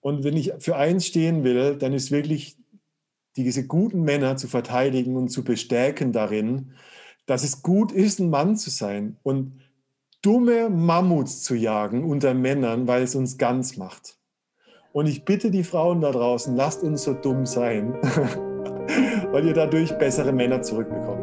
Und wenn ich für eins stehen will, dann ist wirklich diese guten Männer zu verteidigen und zu bestärken darin, dass es gut ist, ein Mann zu sein und dumme Mammuts zu jagen unter Männern, weil es uns ganz macht. Und ich bitte die Frauen da draußen, lasst uns so dumm sein, weil ihr dadurch bessere Männer zurückbekommt.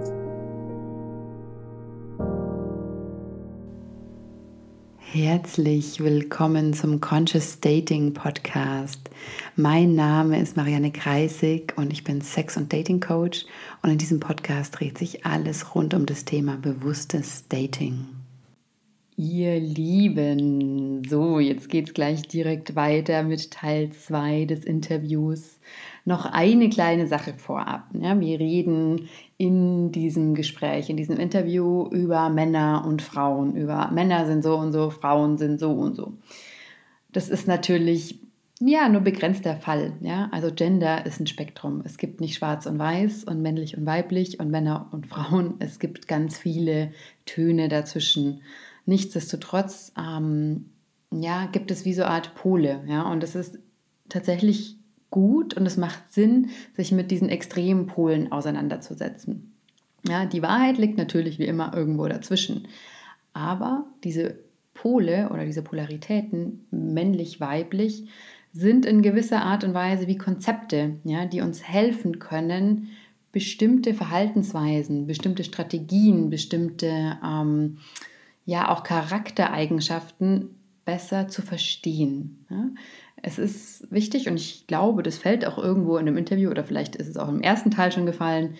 Herzlich willkommen zum Conscious Dating Podcast. Mein Name ist Marianne Kreisig und ich bin Sex- und Dating Coach und in diesem Podcast dreht sich alles rund um das Thema bewusstes Dating. Ihr Lieben, so, jetzt geht es gleich direkt weiter mit Teil 2 des Interviews. Noch eine kleine Sache vorab. Ja, wir reden in diesem Gespräch, in diesem Interview über Männer und Frauen, über Männer sind so und so, Frauen sind so und so. Das ist natürlich ja nur begrenzt der Fall. Ja? Also Gender ist ein Spektrum. Es gibt nicht schwarz und weiß und männlich und weiblich und Männer und Frauen. Es gibt ganz viele Töne dazwischen. Nichtsdestotrotz ähm, ja, gibt es wie so eine Art Pole. Ja? Und es ist tatsächlich gut und es macht Sinn, sich mit diesen extremen Polen auseinanderzusetzen. Ja, die Wahrheit liegt natürlich wie immer irgendwo dazwischen. Aber diese Pole oder diese Polaritäten, männlich-weiblich, sind in gewisser Art und Weise wie Konzepte, ja, die uns helfen können, bestimmte Verhaltensweisen, bestimmte Strategien, bestimmte ähm, ja auch Charaktereigenschaften besser zu verstehen. Ja? Es ist wichtig und ich glaube, das fällt auch irgendwo in einem Interview oder vielleicht ist es auch im ersten Teil schon gefallen,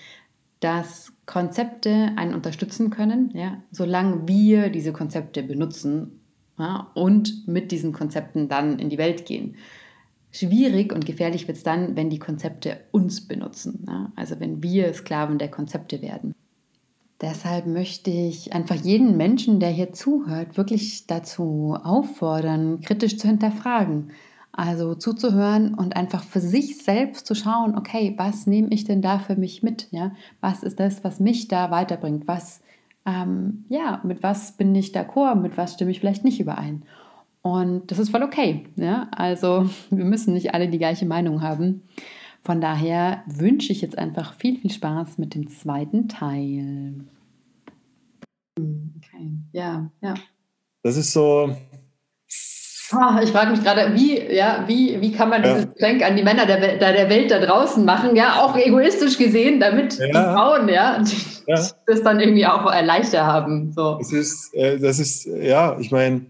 dass Konzepte einen unterstützen können, ja, solange wir diese Konzepte benutzen ja, und mit diesen Konzepten dann in die Welt gehen. Schwierig und gefährlich wird es dann, wenn die Konzepte uns benutzen, ja, also wenn wir Sklaven der Konzepte werden. Deshalb möchte ich einfach jeden Menschen, der hier zuhört, wirklich dazu auffordern, kritisch zu hinterfragen. Also zuzuhören und einfach für sich selbst zu schauen, okay, was nehme ich denn da für mich mit? Ja? Was ist das, was mich da weiterbringt? Was, ähm, ja, mit was bin ich d'accord? Mit was stimme ich vielleicht nicht überein? Und das ist voll okay. Ja? Also wir müssen nicht alle die gleiche Meinung haben. Von daher wünsche ich jetzt einfach viel, viel Spaß mit dem zweiten Teil. Okay, ja, ja. Das ist so. Oh, ich frage mich gerade, wie, ja, wie, wie kann man ja. dieses Geschenk an die Männer der, der Welt da draußen machen, ja, auch egoistisch gesehen, damit ja. die Frauen, ja, ja, das dann irgendwie auch leichter haben. So. Das ist, äh, das ist, ja, ich meine,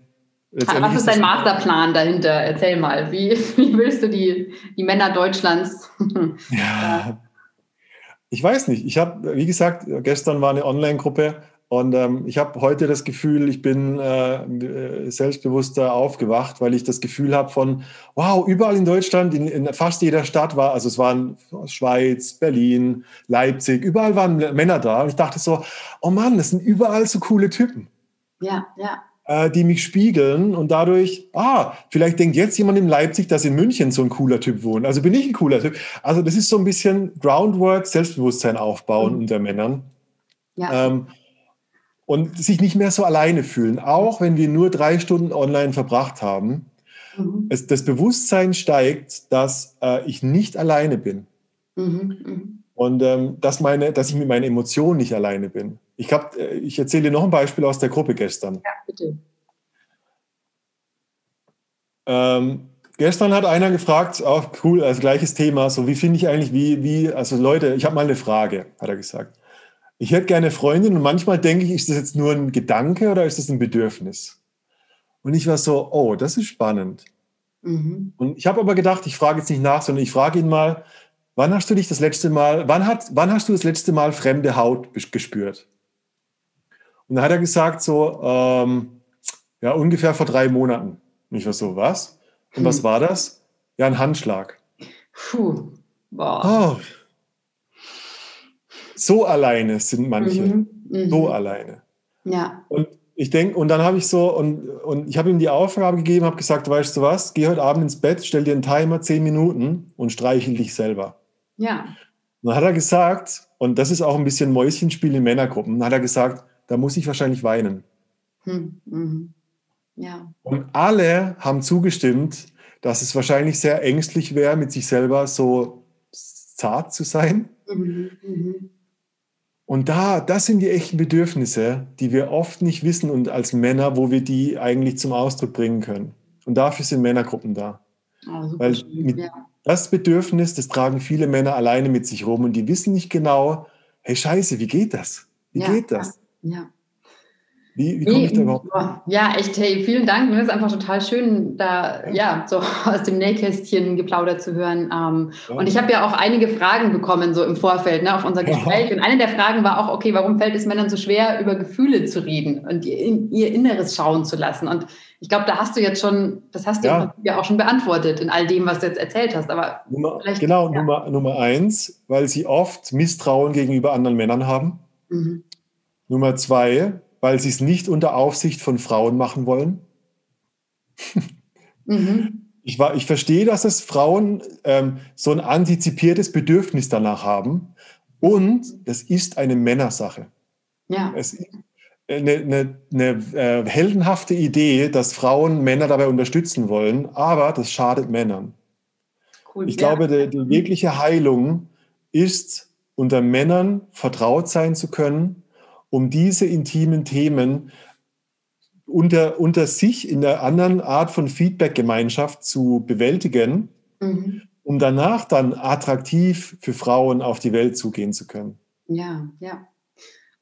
was ist dein Masterplan dahinter? Erzähl mal. Wie, wie willst du die, die Männer Deutschlands? ja. Ich weiß nicht. Ich habe, wie gesagt, gestern war eine Online-Gruppe und ähm, ich habe heute das Gefühl, ich bin äh, selbstbewusster aufgewacht, weil ich das Gefühl habe von, wow, überall in Deutschland, in, in, fast jeder Stadt war, also es waren Schweiz, Berlin, Leipzig, überall waren Männer da. Und ich dachte so, oh Mann, das sind überall so coole Typen. Ja, ja äh, die mich spiegeln und dadurch, ah, vielleicht denkt jetzt jemand in Leipzig, dass in München so ein cooler Typ wohnt. Also bin ich ein cooler Typ. Also das ist so ein bisschen Groundwork, Selbstbewusstsein aufbauen mhm. unter Männern. Ja. Ähm, und sich nicht mehr so alleine fühlen, auch wenn wir nur drei Stunden online verbracht haben. Mhm. Es, das Bewusstsein steigt, dass äh, ich nicht alleine bin. Mhm. mhm. Und ähm, dass, meine, dass ich mit meinen Emotionen nicht alleine bin. Ich, hab, äh, ich erzähle dir noch ein Beispiel aus der Gruppe gestern. Ja, bitte. Ähm, gestern hat einer gefragt, auch cool, als gleiches Thema, so wie finde ich eigentlich, wie, wie, also Leute, ich habe mal eine Frage, hat er gesagt. Ich hätte gerne Freundin und manchmal denke ich, ist das jetzt nur ein Gedanke oder ist das ein Bedürfnis? Und ich war so, oh, das ist spannend. Mhm. Und ich habe aber gedacht, ich frage jetzt nicht nach, sondern ich frage ihn mal, wann hast du dich das letzte Mal, wann, hat, wann hast du das letzte Mal fremde Haut gespürt? Und dann hat er gesagt, so, ähm, ja, ungefähr vor drei Monaten. Und ich war so, was? Und hm. was war das? Ja, ein Handschlag. Puh. Boah. Oh. So alleine sind manche. Mhm. Mhm. So alleine. Ja. Und ich denke, und dann habe ich so, und, und ich habe ihm die Aufgabe gegeben, habe gesagt, weißt du was, geh heute Abend ins Bett, stell dir einen Timer, zehn Minuten und streichel dich selber. Ja. Und dann hat er gesagt, und das ist auch ein bisschen Mäuschenspiel in Männergruppen, dann hat er gesagt, da muss ich wahrscheinlich weinen. Hm, mhm. Ja. Und alle haben zugestimmt, dass es wahrscheinlich sehr ängstlich wäre, mit sich selber so zart zu sein. Mhm, mhm. Und da, das sind die echten Bedürfnisse, die wir oft nicht wissen und als Männer, wo wir die eigentlich zum Ausdruck bringen können. Und dafür sind Männergruppen da. Oh, Weil mit, ja. das Bedürfnis, das tragen viele Männer alleine mit sich rum und die wissen nicht genau, hey Scheiße, wie geht das? Wie ja, geht das? Ja. Wie, wie komme ich da überhaupt? Ja, echt, hey, vielen Dank. Mir ist einfach total schön, da ja so aus dem Nähkästchen geplaudert zu hören. Ähm, ja. Und ich habe ja auch einige Fragen bekommen, so im Vorfeld, ne, auf unser Gespräch. Ja. Und eine der Fragen war auch, okay, warum fällt es Männern so schwer, über Gefühle zu reden und ihr, Inneres schauen zu lassen? Und ich glaube, da hast du jetzt schon, das hast du ja. ja. auch schon beantwortet in all dem, was du jetzt erzählt hast. Aber Nummer, genau, Nummer, Nummer eins, weil sie oft Misstrauen gegenüber anderen Männern haben. Mhm. Nummer zwei, weil sie es nicht unter Aufsicht von Frauen machen wollen. mhm. ich, war, ich verstehe, dass es Frauen ähm, so ein antizipiertes Bedürfnis danach haben. Und es ist eine Männersache. Ja. Es ist eine, eine, eine äh, heldenhafte Idee, dass Frauen Männer dabei unterstützen wollen, aber das schadet Männern. Cool, ich ja. glaube, die, die wirkliche Heilung ist, unter Männern vertraut sein zu können um diese intimen Themen unter, unter sich in der anderen Art von Feedback-Gemeinschaft zu bewältigen, mhm. um danach dann attraktiv für Frauen auf die Welt zugehen zu können. Ja, ja.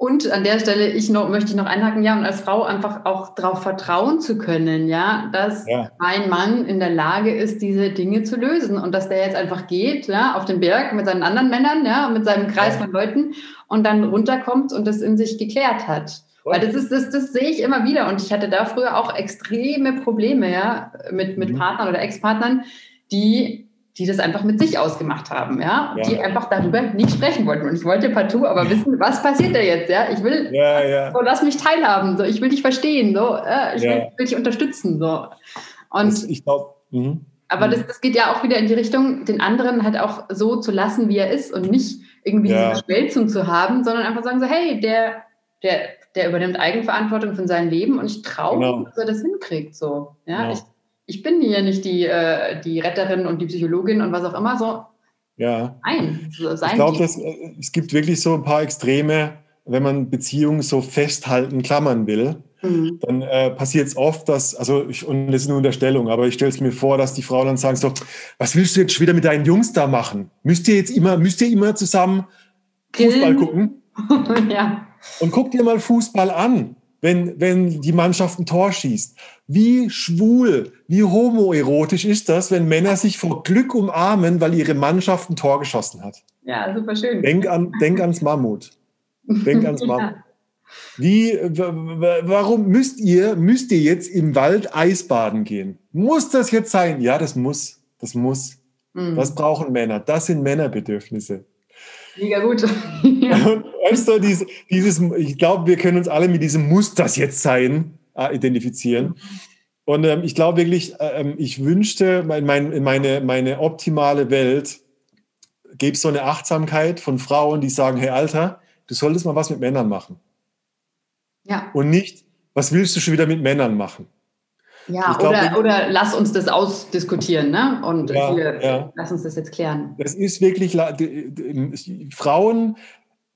Und an der Stelle ich noch, möchte ich noch einhaken, ja, und als Frau einfach auch darauf vertrauen zu können, ja, dass ja. ein Mann in der Lage ist, diese Dinge zu lösen und dass der jetzt einfach geht, ja, auf den Berg mit seinen anderen Männern, ja, mit seinem Kreis ja. von Leuten und dann runterkommt und das in sich geklärt hat. Weil das ist, das, das sehe ich immer wieder. Und ich hatte da früher auch extreme Probleme, ja, mit, mit mhm. Partnern oder Ex-Partnern, die, die das einfach mit sich ausgemacht haben, ja? ja? die einfach darüber nicht sprechen wollten. Und ich wollte partout aber wissen, was passiert da jetzt, ja? Ich will, ja, ja. So, lass mich teilhaben, so, ich will dich verstehen, so, äh, ich will, will, dich unterstützen, so. Und das, ich glaube, mhm. aber das, das geht ja auch wieder in die Richtung, den anderen halt auch so zu lassen, wie er ist und nicht irgendwie diese Schmelzung zu haben, sondern einfach sagen so, hey, der, der, der übernimmt Eigenverantwortung von seinem Leben und ich traue, genau. dass er das hinkriegt. So. Ja, genau. ich, ich bin hier nicht die, äh, die Retterin und die Psychologin und was auch immer, so. Ja. Nein, so ich glaube, äh, es gibt wirklich so ein paar Extreme, wenn man Beziehungen so festhalten, klammern will. Mhm. Dann äh, passiert es oft, dass, also ich, und das ist nur Unterstellung, aber ich stelle es mir vor, dass die Frauen dann sagen so, was willst du jetzt wieder mit deinen Jungs da machen? Müsst ihr jetzt immer, müsst ihr immer zusammen Fußball gucken? ja. Und guck dir mal Fußball an, wenn, wenn die Mannschaft ein Tor schießt. Wie schwul, wie homoerotisch ist das, wenn Männer sich vor Glück umarmen, weil ihre Mannschaft ein Tor geschossen hat? Ja, super schön. Denk, an, denk ans Mammut. Denk ans Mammut. ja. Wie, warum müsst ihr, müsst ihr jetzt im Wald Eisbaden gehen? Muss das jetzt sein? Ja, das muss. Das muss. Mhm. Das brauchen Männer. Das sind Männerbedürfnisse. Mega gut. ja. weißt du, dieses, dieses, ich glaube, wir können uns alle mit diesem Muss das jetzt sein äh, identifizieren. Und ähm, ich glaube wirklich, äh, ähm, ich wünschte, mein, mein, meine, meine optimale Welt gäbe es so eine Achtsamkeit von Frauen, die sagen, hey Alter, du solltest mal was mit Männern machen. Ja. Und nicht, was willst du schon wieder mit Männern machen? Ja, glaub, oder, oder lass uns das ausdiskutieren, ne? Und ja, hier, ja. lass uns das jetzt klären. Das ist wirklich, Frauen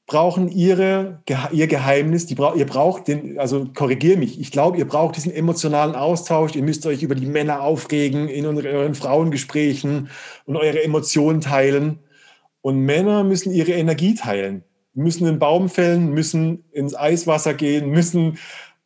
brauchen ihre, ihr Geheimnis, die ihr braucht den, also korrigier mich, ich glaube, ihr braucht diesen emotionalen Austausch, ihr müsst euch über die Männer aufregen in euren Frauengesprächen und eure Emotionen teilen. Und Männer müssen ihre Energie teilen müssen einen Baum fällen, müssen ins Eiswasser gehen, müssen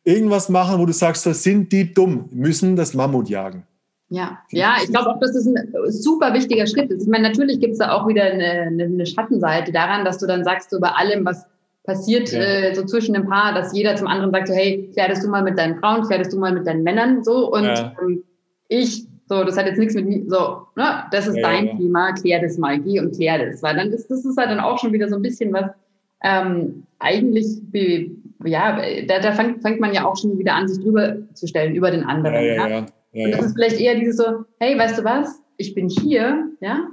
irgendwas machen, wo du sagst, das sind die dumm, müssen das Mammut jagen. Ja, ja, ich glaube auch, dass das ein super wichtiger Schritt ist. Ich meine, natürlich gibt es da auch wieder eine, eine, Schattenseite daran, dass du dann sagst, so bei allem, was passiert ja. äh, so zwischen dem Paar, dass jeder zum anderen sagt, so, hey, klärst du mal mit deinen Frauen, klärst du mal mit deinen Männern, so und ja. ähm, ich, so, das hat jetzt nichts mit mir, so, ne, das ist ja, dein Thema, klär das mal, geh und klär das, weil dann ist das ist halt dann auch schon wieder so ein bisschen was, ähm, eigentlich, ja, da, da fängt, fängt man ja auch schon wieder an, sich drüber zu stellen, über den anderen. Ja, ja, ja. ja und das ist vielleicht eher dieses so, hey, weißt du was, ich bin hier, ja,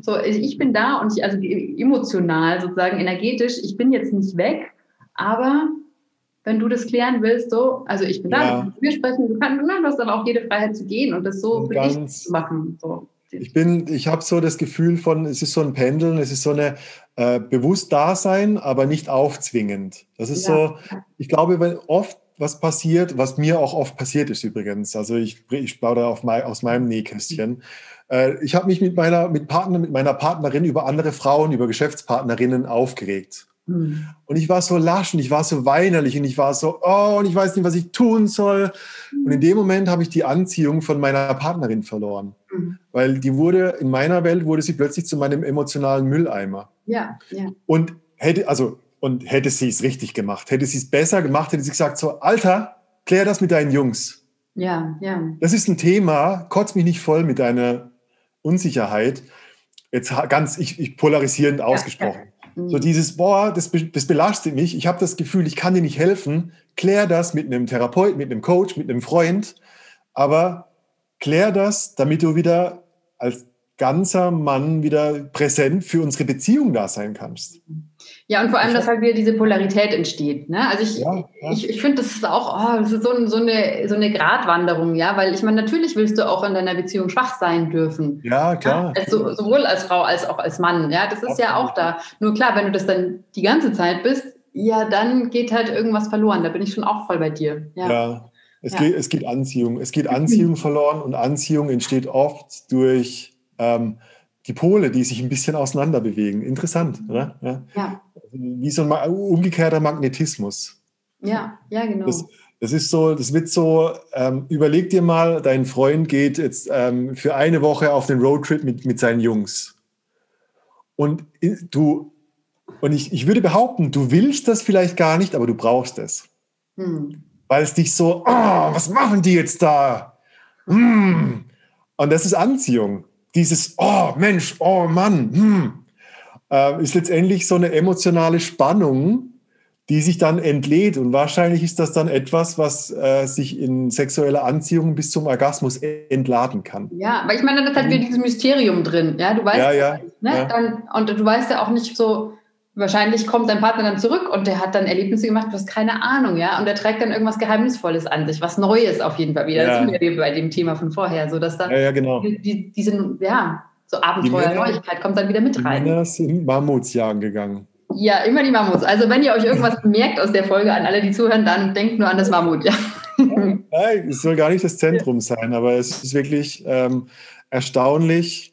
so, ich bin da und ich, also emotional sozusagen, energetisch, ich bin jetzt nicht weg, aber wenn du das klären willst, so, also ich bin da, wir sprechen, du kannst, du hast aber auch jede Freiheit zu gehen und das so für dich zu machen. So. Ich bin, ich habe so das Gefühl von, es ist so ein Pendeln, es ist so eine äh, bewusst Dasein, aber nicht aufzwingend. Das ist ja. so, ich glaube, wenn oft was passiert, was mir auch oft passiert ist übrigens. Also ich, ich plaudere auf mein, aus meinem Nähkästchen. Äh, ich habe mich mit meiner, mit, Partner, mit meiner Partnerin über andere Frauen, über Geschäftspartnerinnen aufgeregt. Mhm. Und ich war so lasch und ich war so weinerlich und ich war so, oh, und ich weiß nicht, was ich tun soll. Mhm. Und in dem Moment habe ich die Anziehung von meiner Partnerin verloren. Mhm. Weil die wurde, in meiner Welt wurde sie plötzlich zu meinem emotionalen Mülleimer. Ja, ja. Und hätte, also, und hätte sie es richtig gemacht, hätte sie es besser gemacht, hätte sie gesagt, so, Alter, klär das mit deinen Jungs. Ja, ja. Das ist ein Thema, kotz mich nicht voll mit deiner Unsicherheit. Jetzt ganz, ich, ich polarisierend ausgesprochen. Ja, so mhm. dieses, boah, das, das belastet mich, ich habe das Gefühl, ich kann dir nicht helfen. Klär das mit einem Therapeut, mit einem Coach, mit einem Freund, aber klär das, damit du wieder als ganzer Mann wieder präsent für unsere Beziehung da sein kannst. Ja, und vor allem, dass halt wieder diese Polarität entsteht. Ne? Also ich, ja, ja. ich, ich finde, das ist auch oh, das ist so, so, eine, so eine Gratwanderung, ja, weil ich meine, natürlich willst du auch in deiner Beziehung schwach sein dürfen. Ja, klar. Ja? Also, sowohl als Frau als auch als Mann, ja, das ist ja auch da. Nur klar, wenn du das dann die ganze Zeit bist, ja, dann geht halt irgendwas verloren. Da bin ich schon auch voll bei dir. Ja. ja. Es, Geht, es geht Anziehung. Es geht Anziehung verloren und Anziehung entsteht oft durch ähm, die Pole, die sich ein bisschen auseinander bewegen. Interessant, oder? Ja. ja. Wie so ein umgekehrter Magnetismus. Ja, ja, genau. Das, das ist so, das wird so, ähm, überleg dir mal, dein Freund geht jetzt ähm, für eine Woche auf den Roadtrip mit, mit seinen Jungs. Und du, und ich, ich würde behaupten, du willst das vielleicht gar nicht, aber du brauchst es. Hm. Weil es dich so, oh, was machen die jetzt da? Hm. Und das ist Anziehung dieses, oh Mensch, oh Mann, hm, äh, ist letztendlich so eine emotionale Spannung, die sich dann entlädt. Und wahrscheinlich ist das dann etwas, was äh, sich in sexueller Anziehung bis zum Orgasmus entladen kann. Ja, aber ich meine, dann ist halt wieder dieses Mysterium drin. Ja, du weißt ja, ja, ne? ja. Dann, und du weißt ja auch nicht so, wahrscheinlich kommt dein Partner dann zurück und der hat dann Erlebnisse gemacht, du hast keine Ahnung, ja, und der trägt dann irgendwas Geheimnisvolles an sich, was Neues auf jeden Fall wieder. Ja. Das sind wir bei dem Thema von vorher, so dass da ja, ja, genau. die, diese, ja, so Abenteuer, Neuigkeit kommt dann wieder mit rein. Männer sind Mammutsjagen gegangen. Ja, immer die Mammuts. Also wenn ihr euch irgendwas merkt aus der Folge an alle, die zuhören, dann denkt nur an das Mammut, ja. Nein, es soll gar nicht das Zentrum sein, aber es ist wirklich ähm, erstaunlich,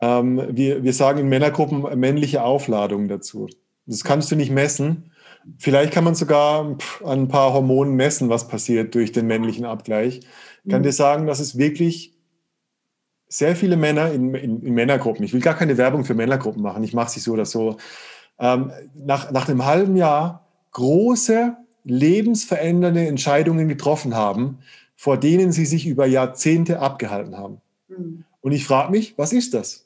ähm, wir, wir sagen in Männergruppen männliche Aufladung dazu. Das kannst du nicht messen. Vielleicht kann man sogar an ein paar Hormonen messen, was passiert durch den männlichen Abgleich. Ich kann mhm. dir sagen, dass es wirklich sehr viele Männer in, in, in, Männergruppen, ich will gar keine Werbung für Männergruppen machen, ich mache sie so oder so, ähm, nach, nach einem halben Jahr große, lebensverändernde Entscheidungen getroffen haben, vor denen sie sich über Jahrzehnte abgehalten haben. Mhm. Und ich frage mich, was ist das?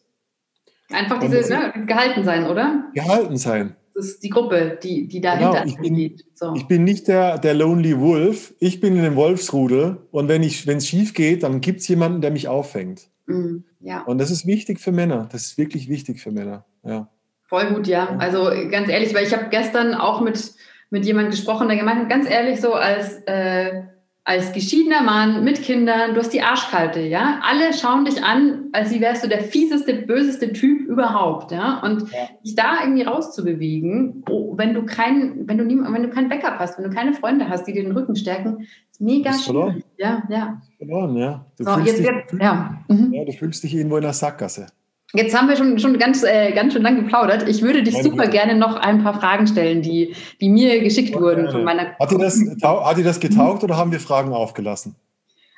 Einfach diese ne, gehalten sein, oder? Gehalten sein. Das ist die Gruppe, die, die dahinter genau, ich bin, so. Ich bin nicht der, der Lonely Wolf, ich bin in dem Wolfsrudel und wenn es schief geht, dann gibt es jemanden, der mich auffängt. Mm, ja. Und das ist wichtig für Männer. Das ist wirklich wichtig für Männer. Ja. Voll gut, ja. Also ganz ehrlich, weil ich habe gestern auch mit, mit jemandem gesprochen, der gemeint hat, ganz ehrlich, so als äh, als geschiedener Mann mit Kindern, du hast die Arschkalte, ja. Alle schauen dich an, als wärst du der fieseste, böseste Typ überhaupt, ja. Und ja. dich da irgendwie rauszubewegen, oh, wenn du kein, wenn du nie, wenn du kein Backup hast, wenn du keine Freunde hast, die dir den Rücken stärken, ist mega ist schwierig. Ja, ja. Verloren, ja. Du, so, fühlst jetzt, dich, jetzt, ja. Mhm. ja. du fühlst dich irgendwo in der Sackgasse. Jetzt haben wir schon, schon ganz, äh, ganz schön lang geplaudert. Ich würde dich super gerne noch ein paar Fragen stellen, die, die mir geschickt ja, wurden von meiner. Hat dir das, hat dir das getaugt oder haben wir Fragen aufgelassen?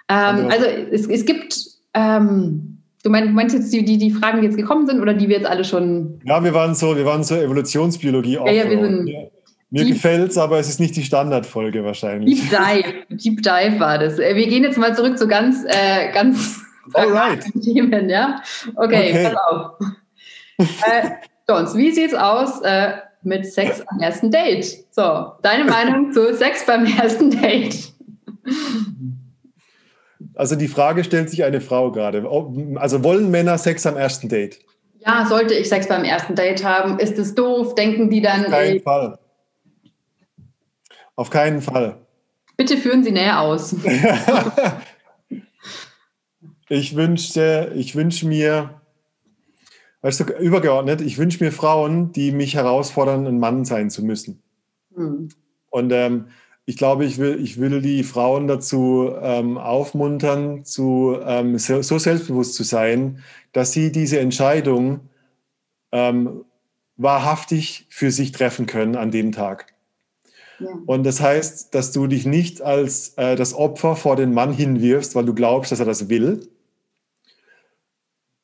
Ähm, also es, es gibt, ähm, du meinst jetzt die, die, die Fragen, die jetzt gekommen sind oder die wir jetzt alle schon. Ja, wir waren so, wir waren so Evolutionsbiologie ja, ja, wir sind mir, mir gefällt es, aber es ist nicht die Standardfolge wahrscheinlich. Deep Dive, Deep Dive war das. Äh, wir gehen jetzt mal zurück zu ganz, äh, ganz Alright. Themen, ja? Okay, okay. pass auf. äh, Jones, wie sieht's aus äh, mit Sex am ersten Date? So, deine Meinung zu Sex beim ersten Date? Also die Frage stellt sich eine Frau gerade. Also wollen Männer Sex am ersten Date? Ja, sollte ich Sex beim ersten Date haben? Ist es doof? Denken die dann. Auf keinen Fall. Auf keinen Fall. Bitte führen Sie näher aus. ich wünschte, ich wünsche mir, weißt du, übergeordnet, ich wünsche mir Frauen, die mich herausfordern, ein Mann sein zu müssen. Hm. Und ähm, ich glaube, ich will, ich will die Frauen dazu ähm, aufmuntern, zu, ähm, so, so, selbstbewusst zu sein, dass sie diese Entscheidung ähm, wahrhaftig für sich treffen können an dem Tag. Ja. Und das heißt, dass du dich nicht als äh, das Opfer vor den Mann hinwirfst, weil du glaubst, dass er das will.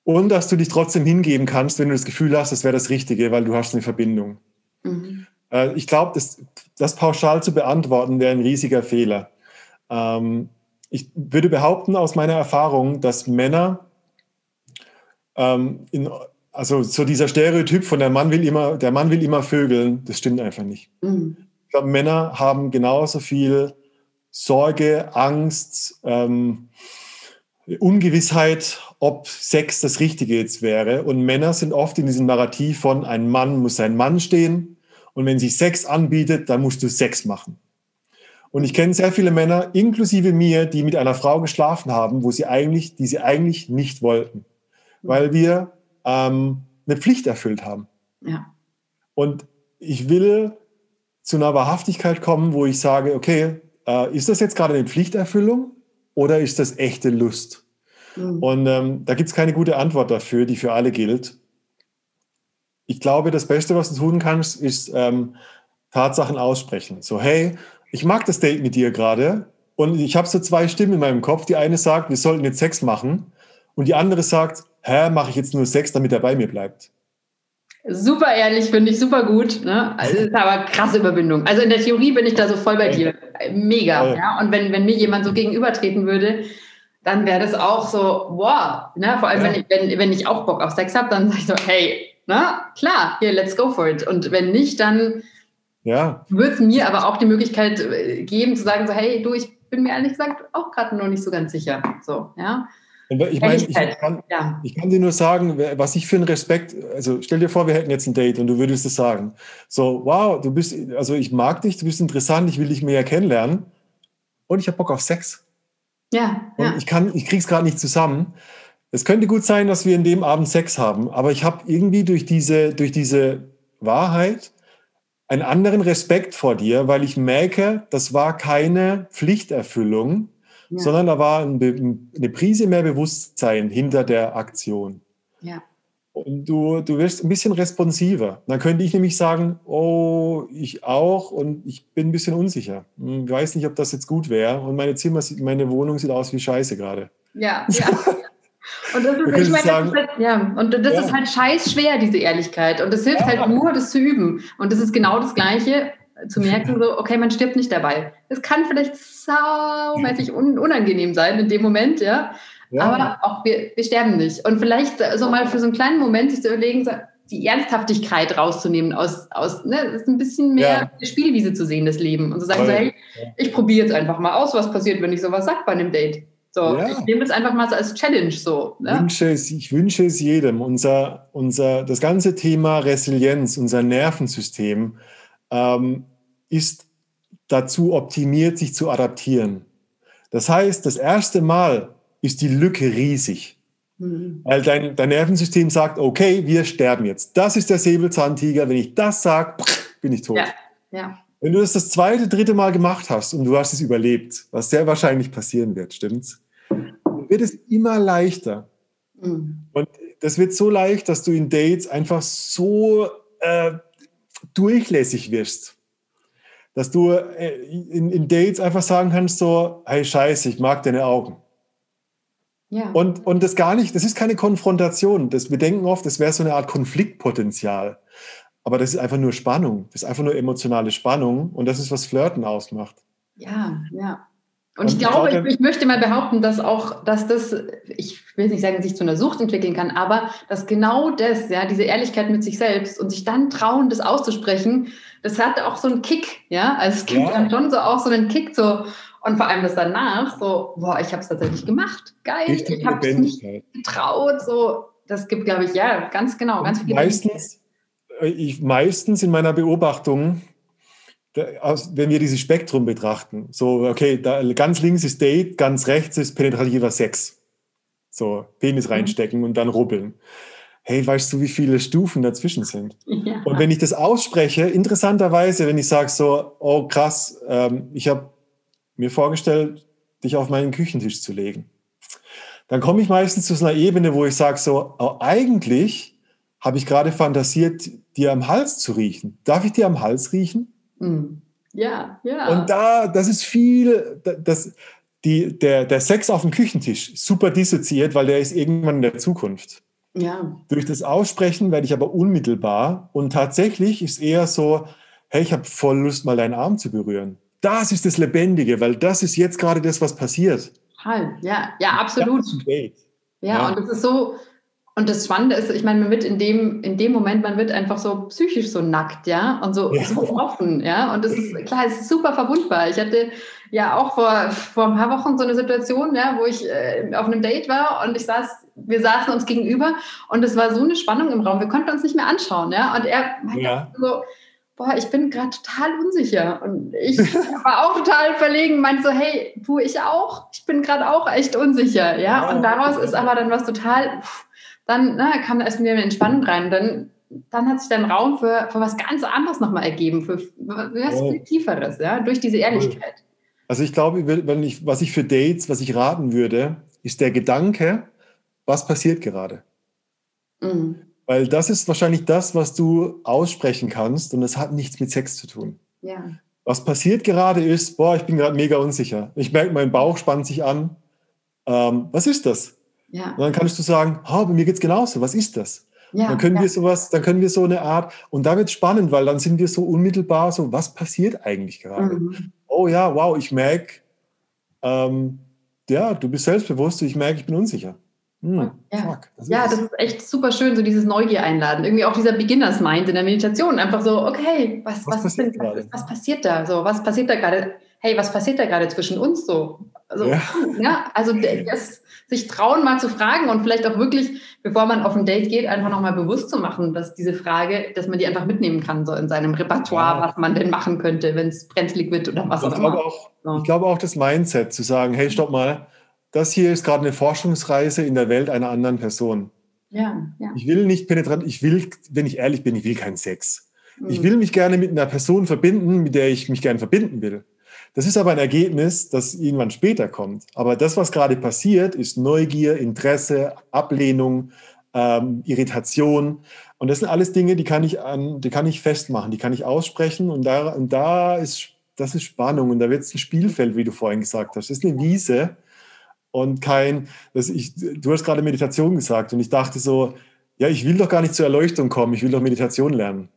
Und dass du dich trotzdem hingeben kannst, wenn du das Gefühl hast, das wäre das Richtige, weil du hast eine Verbindung. Mhm. Äh, ich glaube, das, das, pauschal zu beantworten wäre ein riesiger Fehler. Ähm, ich würde behaupten aus meiner Erfahrung, dass Männer ähm, in, also so dieser Stereotyp von der Mann will immer, der Mann will immer vögeln, das stimmt einfach nicht. Mhm. Ich glaube, Männer haben genauso viel Sorge, Angst, ähm, Ungewissheit, ob Sex das Richtige jetzt wäre. Und Männer sind oft in diesem Narrativ von ein Mann muss sein Mann stehen und wenn sich Sex anbietet, dann musst du Sex machen. Und ich kenne sehr viele Männer, inklusive mir, die mit einer Frau geschlafen haben, wo sie eigentlich, die sie eigentlich nicht wollten, weil wir ähm, eine Pflicht erfüllt haben. Ja. Und ich will zu einer Wahrhaftigkeit kommen, wo ich sage, okay, äh, ist das jetzt gerade eine Pflichterfüllung oder ist das echte Lust? Mhm. Und ähm, da gibt es keine gute Antwort dafür, die für alle gilt. Ich glaube, das Beste, was du tun kannst, ist ähm, Tatsachen aussprechen. So, hey, ich mag das Date mit dir gerade und ich habe so zwei Stimmen in meinem Kopf. Die eine sagt, wir sollten jetzt Sex machen und die andere sagt, hä, mache ich jetzt nur Sex, damit er bei mir bleibt? Super ehrlich, finde ich super gut. Ne? Also, das ist aber krasse Überwindung. Also in der Theorie bin ich da so voll bei dir. Mega. Ja. Und wenn, wenn mir jemand so gegenübertreten würde, dann wäre das auch so, wow. Ne? Vor allem, ja. wenn, ich, wenn, wenn ich auch Bock auf Sex habe, dann sage ich so, hey, na klar, hier, let's go for it. Und wenn nicht, dann ja. wird es mir aber auch die Möglichkeit äh, geben, zu sagen, so, hey, du, ich bin mir ehrlich gesagt auch gerade noch nicht so ganz sicher. So, ja. Ich meine, ich kann, ja. ich kann dir nur sagen, was ich für einen Respekt, also stell dir vor, wir hätten jetzt ein Date und du würdest es sagen. So, wow, du bist, also ich mag dich, du bist interessant, ich will dich mehr kennenlernen und ich habe Bock auf Sex. Ja. Und ja. ich kann, ich krieg's gerade nicht zusammen. Es könnte gut sein, dass wir in dem Abend Sex haben, aber ich habe irgendwie durch diese, durch diese Wahrheit einen anderen Respekt vor dir, weil ich merke, das war keine Pflichterfüllung, ja. sondern da war ein, eine Prise mehr Bewusstsein hinter der Aktion. Ja. Und du, du wirst ein bisschen responsiver. Dann könnte ich nämlich sagen, oh, ich auch und ich bin ein bisschen unsicher. Hm, ich weiß nicht, ob das jetzt gut wäre. Und meine Zimmer, meine Wohnung sieht aus wie Scheiße gerade. Ja, ja. Und das ist, ich meine, sagen, das ist halt, ja, und das ja. ist halt scheiß schwer, diese Ehrlichkeit. Und das hilft ja. halt nur, das zu üben. Und das ist genau das Gleiche, zu merken, so, okay, man stirbt nicht dabei. Es kann vielleicht saumäßig un unangenehm sein in dem Moment, ja. ja. Aber auch wir, wir sterben nicht. Und vielleicht so mal für so einen kleinen Moment sich zu überlegen, so, die Ernsthaftigkeit rauszunehmen aus, aus ne, ist ein bisschen mehr ja. Spielwiese zu sehen, das Leben. Und zu sagen, so, hey, ich probiere jetzt einfach mal aus, was passiert, wenn ich sowas sage bei einem Date. So, ja. ich nehme das einfach mal so als Challenge so. Ne? Wünsche es, ich wünsche es jedem. Unser, unser, das ganze Thema Resilienz, unser Nervensystem, ähm, ist dazu optimiert, sich zu adaptieren. Das heißt, das erste Mal ist die Lücke riesig. Mhm. Weil dein, dein Nervensystem sagt, okay, wir sterben jetzt. Das ist der Säbelzahntiger. Wenn ich das sage, bin ich tot. Ja. Ja. Wenn du das das zweite, dritte Mal gemacht hast und du hast es überlebt, was sehr wahrscheinlich passieren wird, stimmt's? Dann wird es immer leichter. Mhm. Und das wird so leicht, dass du in Dates einfach so äh, durchlässig wirst dass du äh, in, in, Dates einfach sagen kannst so, hey Scheiße, ich mag deine Augen. Ja. Und, und das gar nicht, das ist keine Konfrontation. Das, wir denken oft, das wäre so eine Art Konfliktpotenzial. Aber das ist einfach nur Spannung. Das ist einfach nur emotionale Spannung. Und das ist, was Flirten ausmacht. Ja, ja. Und, und ich glaube, ich, ich, möchte mal behaupten, dass auch, dass das, ich will nicht sagen, sich zu einer Sucht entwickeln kann, aber dass genau das, ja, diese Ehrlichkeit mit sich selbst und sich dann trauen, das auszusprechen, das hat auch so einen Kick, ja. Also es gibt ja. dann schon so auch so einen Kick, so und vor allem das danach, so, boah, ich habe es tatsächlich gemacht, geil, Richtig ich habe es nicht getraut, so. Das gibt, glaube ich, ja, ganz genau, ganz viele. Meistens, äh, ich, meistens in meiner Beobachtung, wenn wir dieses Spektrum betrachten, so, okay, da, ganz links ist Date, ganz rechts ist penetrativer Sex. So, Penis mhm. reinstecken und dann rubbeln. Hey, weißt du, wie viele Stufen dazwischen sind? Ja. Und wenn ich das ausspreche, interessanterweise, wenn ich sage so, oh krass, ähm, ich habe mir vorgestellt, dich auf meinen Küchentisch zu legen, dann komme ich meistens zu so einer Ebene, wo ich sage so, oh, eigentlich habe ich gerade fantasiert, dir am Hals zu riechen. Darf ich dir am Hals riechen? Mhm. Ja, ja. Und da, das ist viel, das, die, der, der Sex auf dem Küchentisch, super dissoziiert, weil der ist irgendwann in der Zukunft. Ja. Durch das Aussprechen werde ich aber unmittelbar und tatsächlich ist eher so, hey, ich habe voll Lust, mal deinen Arm zu berühren. Das ist das Lebendige, weil das ist jetzt gerade das, was passiert. Halt, ja, ja, absolut. Ja, ja, und das ist so, und das Spannende ist, ich meine, man wird in dem, in dem Moment, man wird einfach so psychisch so nackt, ja, und so, ja. so offen, ja. Und das ist klar, es ist super verwundbar. Ich hatte ja auch vor, vor ein paar Wochen so eine Situation, ja, wo ich äh, auf einem Date war und ich saß, wir saßen uns gegenüber und es war so eine Spannung im Raum, wir konnten uns nicht mehr anschauen, ja. Und er meinte ja. so, boah, ich bin gerade total unsicher. Und ich war auch total verlegen, meinte so, hey, du, ich auch, ich bin gerade auch echt unsicher, ja. Und daraus ist aber dann was total, dann ne, kam erst wieder eine Entspannung rein. Dann, dann hat sich dann Raum für, für was ganz anderes nochmal ergeben, für, für was viel Tieferes, ja, durch diese Ehrlichkeit. Also ich glaube, wenn ich, was ich für Dates, was ich raten würde, ist der Gedanke, was passiert gerade? Mhm. Weil das ist wahrscheinlich das, was du aussprechen kannst und das hat nichts mit Sex zu tun. Ja. Was passiert gerade ist, boah, ich bin gerade mega unsicher. Ich merke, mein Bauch spannt sich an. Ähm, was ist das? Ja. Und dann kannst du sagen, oh, bei mir geht es genauso, was ist das? Ja, dann können ja. wir sowas, dann können wir so eine Art, und da wird es spannend, weil dann sind wir so unmittelbar so, was passiert eigentlich gerade? Mhm. Oh ja, wow, ich merke, ähm, ja, du bist selbstbewusst, ich merke, ich bin unsicher. Hm, ja, fuck, das, ja ist das ist echt super schön, so dieses Neugier einladen. Irgendwie auch dieser Beginners Mind in der Meditation. Einfach so, okay, was, was, was, passiert, denn, was passiert da? So, was passiert da gerade? Hey, was passiert da gerade zwischen uns so? Also, ja. ja also das, sich trauen, mal zu fragen und vielleicht auch wirklich, bevor man auf ein Date geht, einfach nochmal bewusst zu machen, dass diese Frage, dass man die einfach mitnehmen kann, so in seinem Repertoire, ja. was man denn machen könnte, wenn es brenzlig wird oder was auch immer. Auch, so. Ich glaube auch das Mindset, zu sagen, hey, stopp mal, das hier ist gerade eine Forschungsreise in der Welt einer anderen Person. Ja, ja. Ich will nicht penetrant, ich will, wenn ich ehrlich bin, ich will keinen Sex. Mhm. Ich will mich gerne mit einer Person verbinden, mit der ich mich gerne verbinden will. Das ist aber ein Ergebnis, das irgendwann später kommt. Aber das, was gerade passiert, ist Neugier, Interesse, Ablehnung, ähm, Irritation. Und das sind alles Dinge, die kann ich an, die kann ich festmachen, die kann ich aussprechen. Und da, und da ist, das ist Spannung. Und da wird es ein Spielfeld, wie du vorhin gesagt hast. Das ist eine Wiese und kein, das ich, du hast gerade Meditation gesagt und ich dachte so, ja, ich will doch gar nicht zur Erleuchtung kommen, ich will doch Meditation lernen.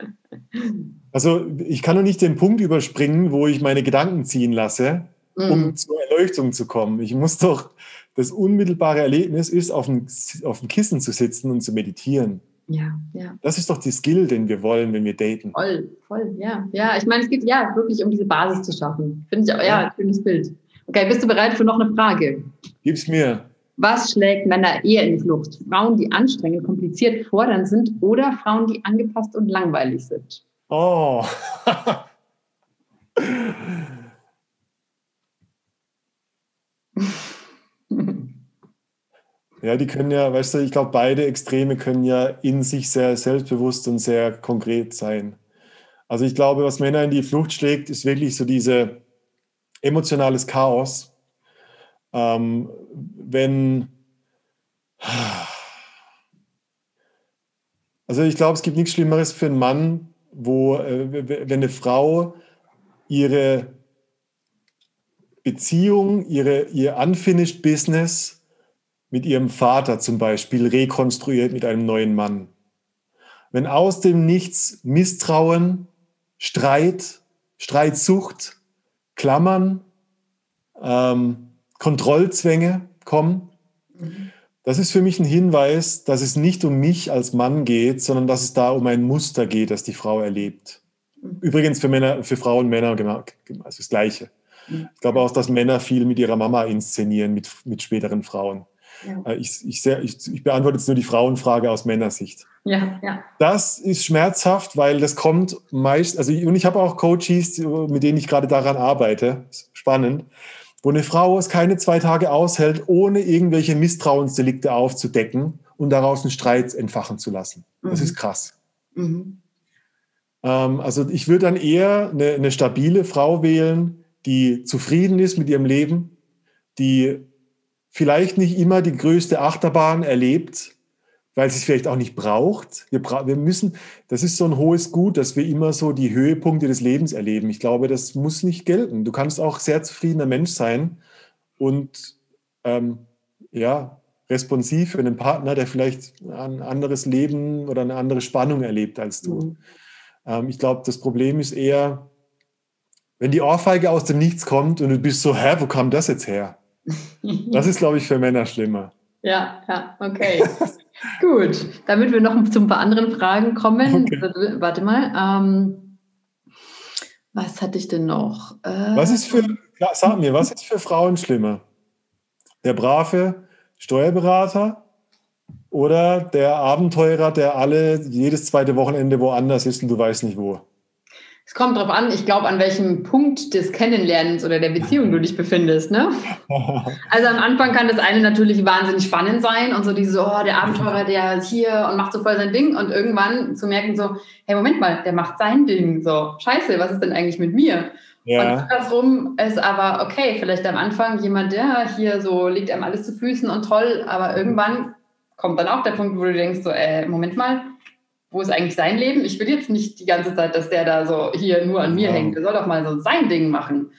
Also ich kann doch nicht den Punkt überspringen, wo ich meine Gedanken ziehen lasse, um mhm. zur Erleuchtung zu kommen. Ich muss doch, das unmittelbare Erlebnis ist, auf dem, auf dem Kissen zu sitzen und zu meditieren. Ja, ja. Das ist doch die Skill, den wir wollen, wenn wir daten. Voll, voll, ja. Ja, ich meine, es geht ja wirklich um diese Basis zu schaffen. Finde ich auch, ja, ja. schönes Bild. Okay, bist du bereit für noch eine Frage? Gib's mir. Was schlägt Männer eher in die Flucht? Frauen, die anstrengend, kompliziert, fordernd sind oder Frauen, die angepasst und langweilig sind? Oh. ja, die können ja, weißt du, ich glaube, beide Extreme können ja in sich sehr selbstbewusst und sehr konkret sein. Also ich glaube, was Männer in die Flucht schlägt, ist wirklich so diese emotionales Chaos, ähm, wenn, also ich glaube, es gibt nichts Schlimmeres für einen Mann, wo, äh, wenn eine Frau ihre Beziehung, ihre, ihr unfinished Business mit ihrem Vater zum Beispiel rekonstruiert mit einem neuen Mann. Wenn aus dem Nichts Misstrauen, Streit, Streitsucht, Klammern, ähm, Kontrollzwänge kommen. Das ist für mich ein Hinweis, dass es nicht um mich als Mann geht, sondern dass es da um ein Muster geht, das die Frau erlebt. Übrigens für Männer, für Frauen und Männer genau, also das Gleiche. Ich glaube auch, dass Männer viel mit ihrer Mama inszenieren, mit, mit späteren Frauen. Ja. Äh, ich, ich, sehr, ich, ich, beantworte jetzt nur die Frauenfrage aus Männersicht. Ja, ja. Das ist schmerzhaft, weil das kommt meist, also und ich habe auch Coaches, mit denen ich gerade daran arbeite, spannend, wo eine Frau es keine zwei Tage aushält, ohne irgendwelche Misstrauensdelikte aufzudecken und daraus einen Streit entfachen zu lassen. Das mhm. ist krass. Mhm. Ähm, also ich würde dann eher eine, eine stabile Frau wählen, die zufrieden ist mit ihrem Leben, die vielleicht nicht immer die größte Achterbahn erlebt, weil es vielleicht auch nicht braucht. Wir, bra wir müssen, das ist so ein hohes Gut, dass wir immer so die Höhepunkte des Lebens erleben. Ich glaube, das muss nicht gelten. Du kannst auch sehr zufriedener Mensch sein und ähm, ja, responsiv für einen Partner, der vielleicht ein anderes Leben oder eine andere Spannung erlebt als du. Mhm. Ähm, ich glaube, das Problem ist eher, wenn die Ohrfeige aus dem Nichts kommt und du bist so, hä, wo kam das jetzt her? Das ist, glaube ich, für Männer schlimmer. Ja, ja, okay. Gut, damit wir noch zu ein paar anderen Fragen kommen. Okay. Warte mal. Ähm, was hatte ich denn noch? Äh, was ist für, sag mir, was ist für Frauen schlimmer? Der brave Steuerberater oder der Abenteurer, der alle jedes zweite Wochenende woanders ist und du weißt nicht wo? Es kommt darauf an, ich glaube, an welchem Punkt des Kennenlernens oder der Beziehung du dich befindest. Ne? Also am Anfang kann das eine natürlich wahnsinnig spannend sein und so diese, oh, der Abenteurer, der ist hier und macht so voll sein Ding und irgendwann zu merken so, hey, Moment mal, der macht sein Ding. So, scheiße, was ist denn eigentlich mit mir? Ja. Und andersrum ist aber, okay, vielleicht am Anfang jemand, der hier so liegt einem alles zu Füßen und toll, aber irgendwann kommt dann auch der Punkt, wo du denkst so, äh, Moment mal, wo ist eigentlich sein Leben? Ich will jetzt nicht die ganze Zeit, dass der da so hier nur an mir ja. hängt. Der soll doch mal so sein Ding machen.